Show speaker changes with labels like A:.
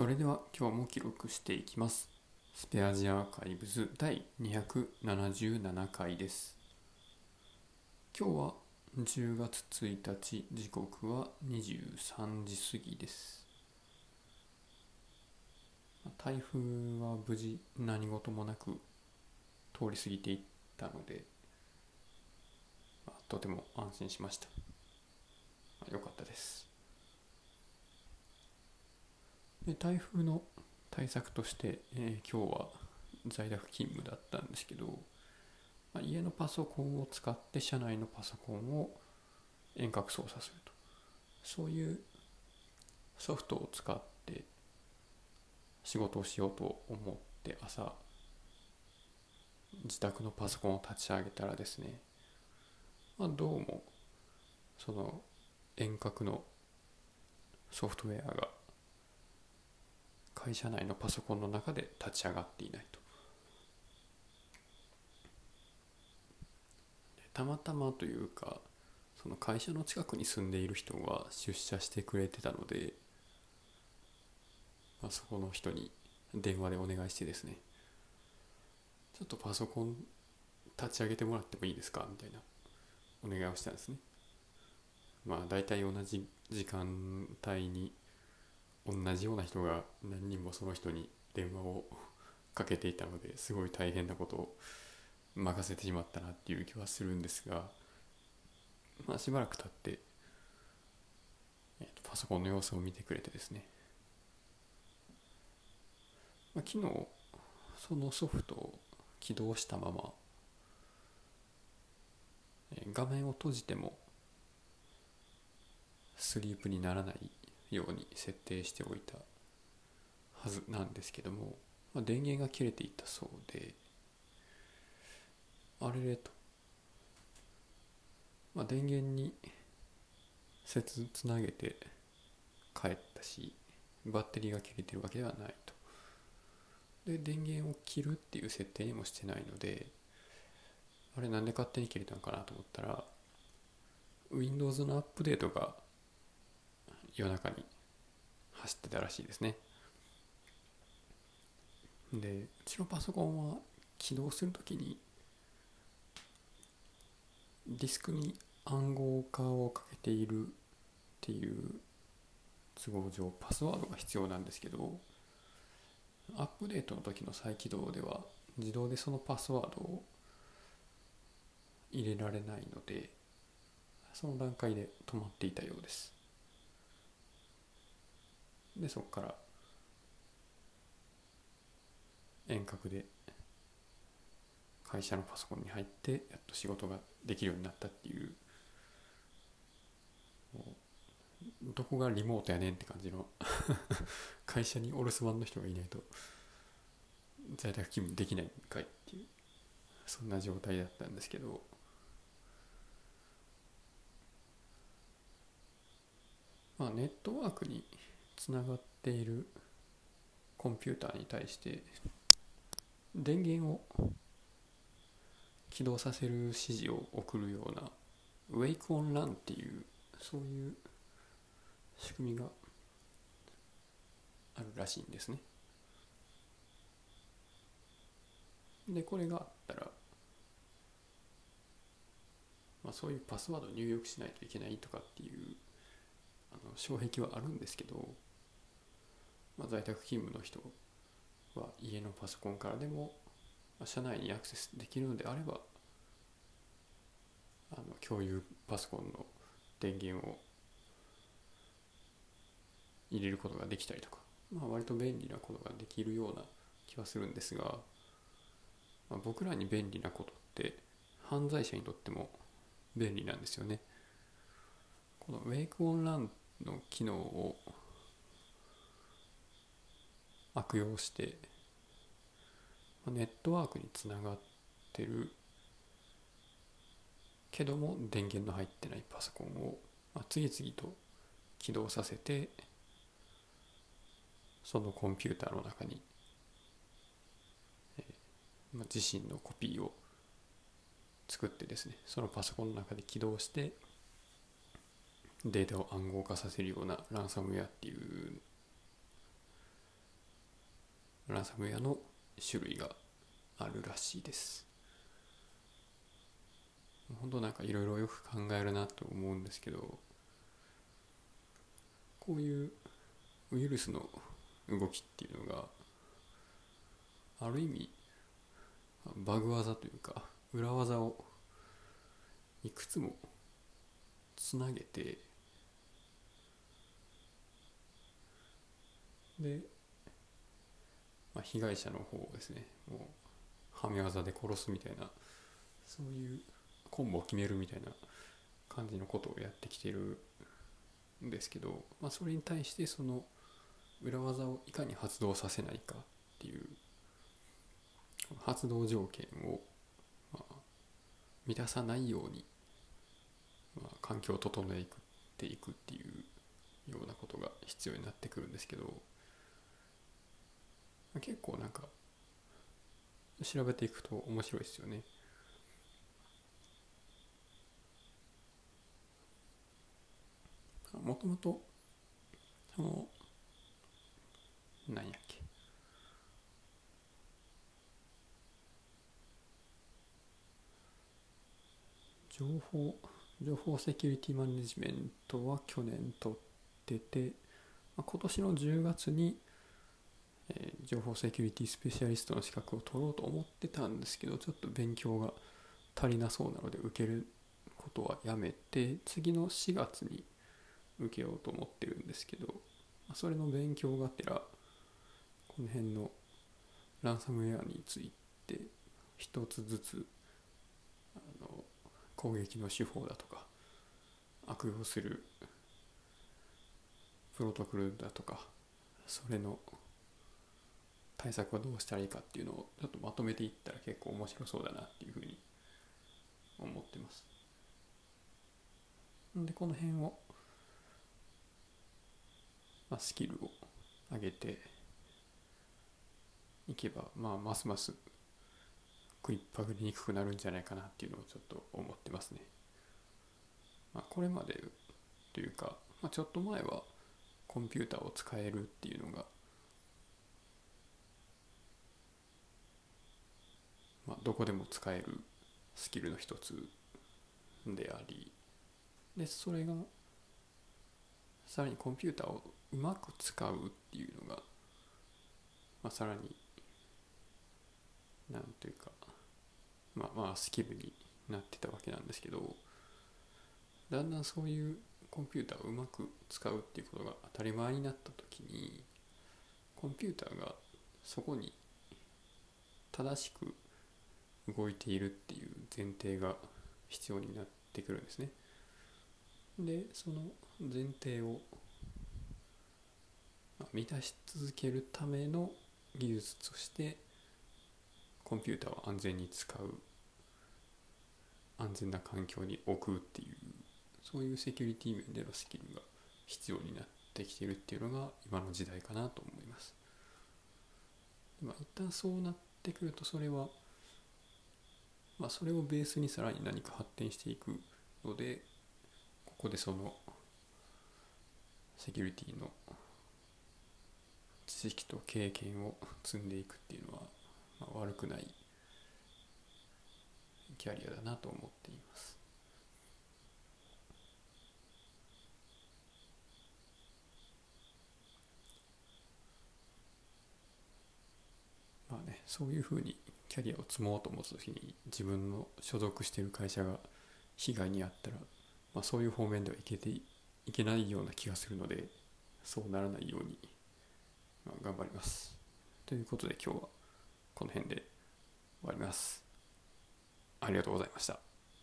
A: それでは今日も記録していきます。スペアジアアーカイブズ第277回です。今日は10月1日、時刻は23時過ぎです。台風は無事何事もなく通り過ぎていったので、とても安心しました。まあよかったです。で台風の対策として、えー今日は在宅勤務だったんですけど、まあ、家のパソコンを使って社内のパソコンを遠隔操作すると。そういうソフトを使って仕事をしようと思って朝自宅のパソコンを立ち上げたらですね、まあ、どうもその遠隔のソフトウェアが会社内のパソコンの中で立ち上がっていないと。たまたまというかその会社の近くに住んでいる人が出社してくれてたので、まあ、そこの人に電話でお願いしてですねちょっとパソコン立ち上げてもらってもいいですか？みたいなお願いをしたんですね。まあ大体同じ時間帯に同じような人が何人もその人に電話をかけていたのですごい大変なことを任せてしまったなっていう気はするんですが、まあ、しばらく経って、えーとパソコンの様子を見てくれてですね、まあ、昨日そのソフトを起動したまま、えー画面を閉じてもスリープにならないように設定しておいたはずなんですけども、まあ、電源が切れていたそうであれれと、まあ、電源に接つなげて帰ったしバッテリーが切れてるわけではないと。で電源を切るっていう設定にもしてないのであれなんで勝手に切れたのかなと思ったら Windows のアップデートが夜中に走ってたらしいですね。でうちのパソコンは起動するときにディスクに暗号化をかけているっていう都合上パスワードが必要なんですけどアップデートの時の再起動では自動でそのパスワードを入れられないのでその段階で止まっていたようです。でそこから遠隔で会社のパソコンに入ってやっと仕事ができるようになったっていうもうどこがリモートやねんって感じの 会社にお留守番の人がいないと在宅勤務できないんかいっていうそんな状態だったんですけど。まあネットワークにつながっているコンピューターに対して電源を起動させる指示を送るような Wake on Run っていうそういう仕組みがあるらしいんですね。でこれがあったら、まあ、そういうパスワード入力しないといけないとかっていうあの障壁はあるんですけど、まあ、在宅勤務の人は家のパソコンからでも、ま社内にアクセスできるのであればあの共有パソコンの電源を入れることができたりとか、まあ、割と便利なことができるような気はするんですが、まあ、僕らに便利なことって犯罪者にとっても便利なんですよね。この Wake on Run の機能を悪用してネットワークにつながってる。けども電源の入ってないパソコンを次々と起動させてそのコンピューターの中に、自身のコピーを作ってですねそのパソコンの中で起動してデータを暗号化させるようなランサムウェアっていうランサムウェアの種類があるらしいです。本当なんかいろいろよく考えるなと思うんですけどこういうウイルスの動きっていうのがある意味バグ技というか裏技をいくつもつなげてで、まあ、被害者の方をですねもうはめ技で殺すみたいなそういうコンボを決めるみたいな感じのことをやってきてるんですけど、まあ、それに対してその裏技をいかに発動させないかっていう発動条件を、まあ、満たさないように、まあ、環境を整えていくっていうようなことが必要になってくるんですけど、結構なんか調べていくと面白いですよね。もともとその何やっけ情報情報セキュリティマネジメントは去年取ってて、今年の10月に、え、情報セキュリティスペシャリストの資格を取ろうと思ってたんですけどちょっと勉強が足りなそうなので受けることはやめて次の4月に受けようと思ってるんですけどそれの勉強がてらこの辺のランサムウェアについて一つずつあの攻撃の手法だとか悪用するプロトコルだとかそれの対策はどうしたらいいかっていうのをちょっとまとめていったら結構面白そうだなっていうふうに思ってます。でこの辺をまあ、スキルを上げていけば、まあ、ますます食いっぱぐりにくくなるんじゃないかなっていうのをちょっと思ってますね。まあ、これまでというか、まあ、ちょっと前はコンピューターを使えるっていうのが、まあ、どこでも使えるスキルの一つでありでそれがさらにコンピューターをうまく使うっていうのが、まあ、さらになんというかまあまあスキルになってたわけなんですけどだんだんそういうコンピューターをうまく使うっていうことが当たり前になった時にコンピューターがそこに正しく動いているっていう前提が必要になってくるんですね。でその前提を満たし続けるための技術としてコンピューターを安全に使う安全な環境に置くっていうそういうセキュリティ面でのスキルが必要になってきてるっていうのが今の時代かなと思います。まあ、一旦そうなってくるとそれはまあそれをベースにさらに何か発展していくのでここでそのセキュリティの知識と経験を積んでいくっていうのは、まあ、悪くないキャリアだなと思っています。まあね、そういうふうにキャリアを積もうと思った時に自分の所属している会社が被害に遭ったら、まあ、そういう方面ではいけていけないような気がするのでそうならないようにまあ、頑張ります。ということで今日はこの辺で終わります。ありがとうございました。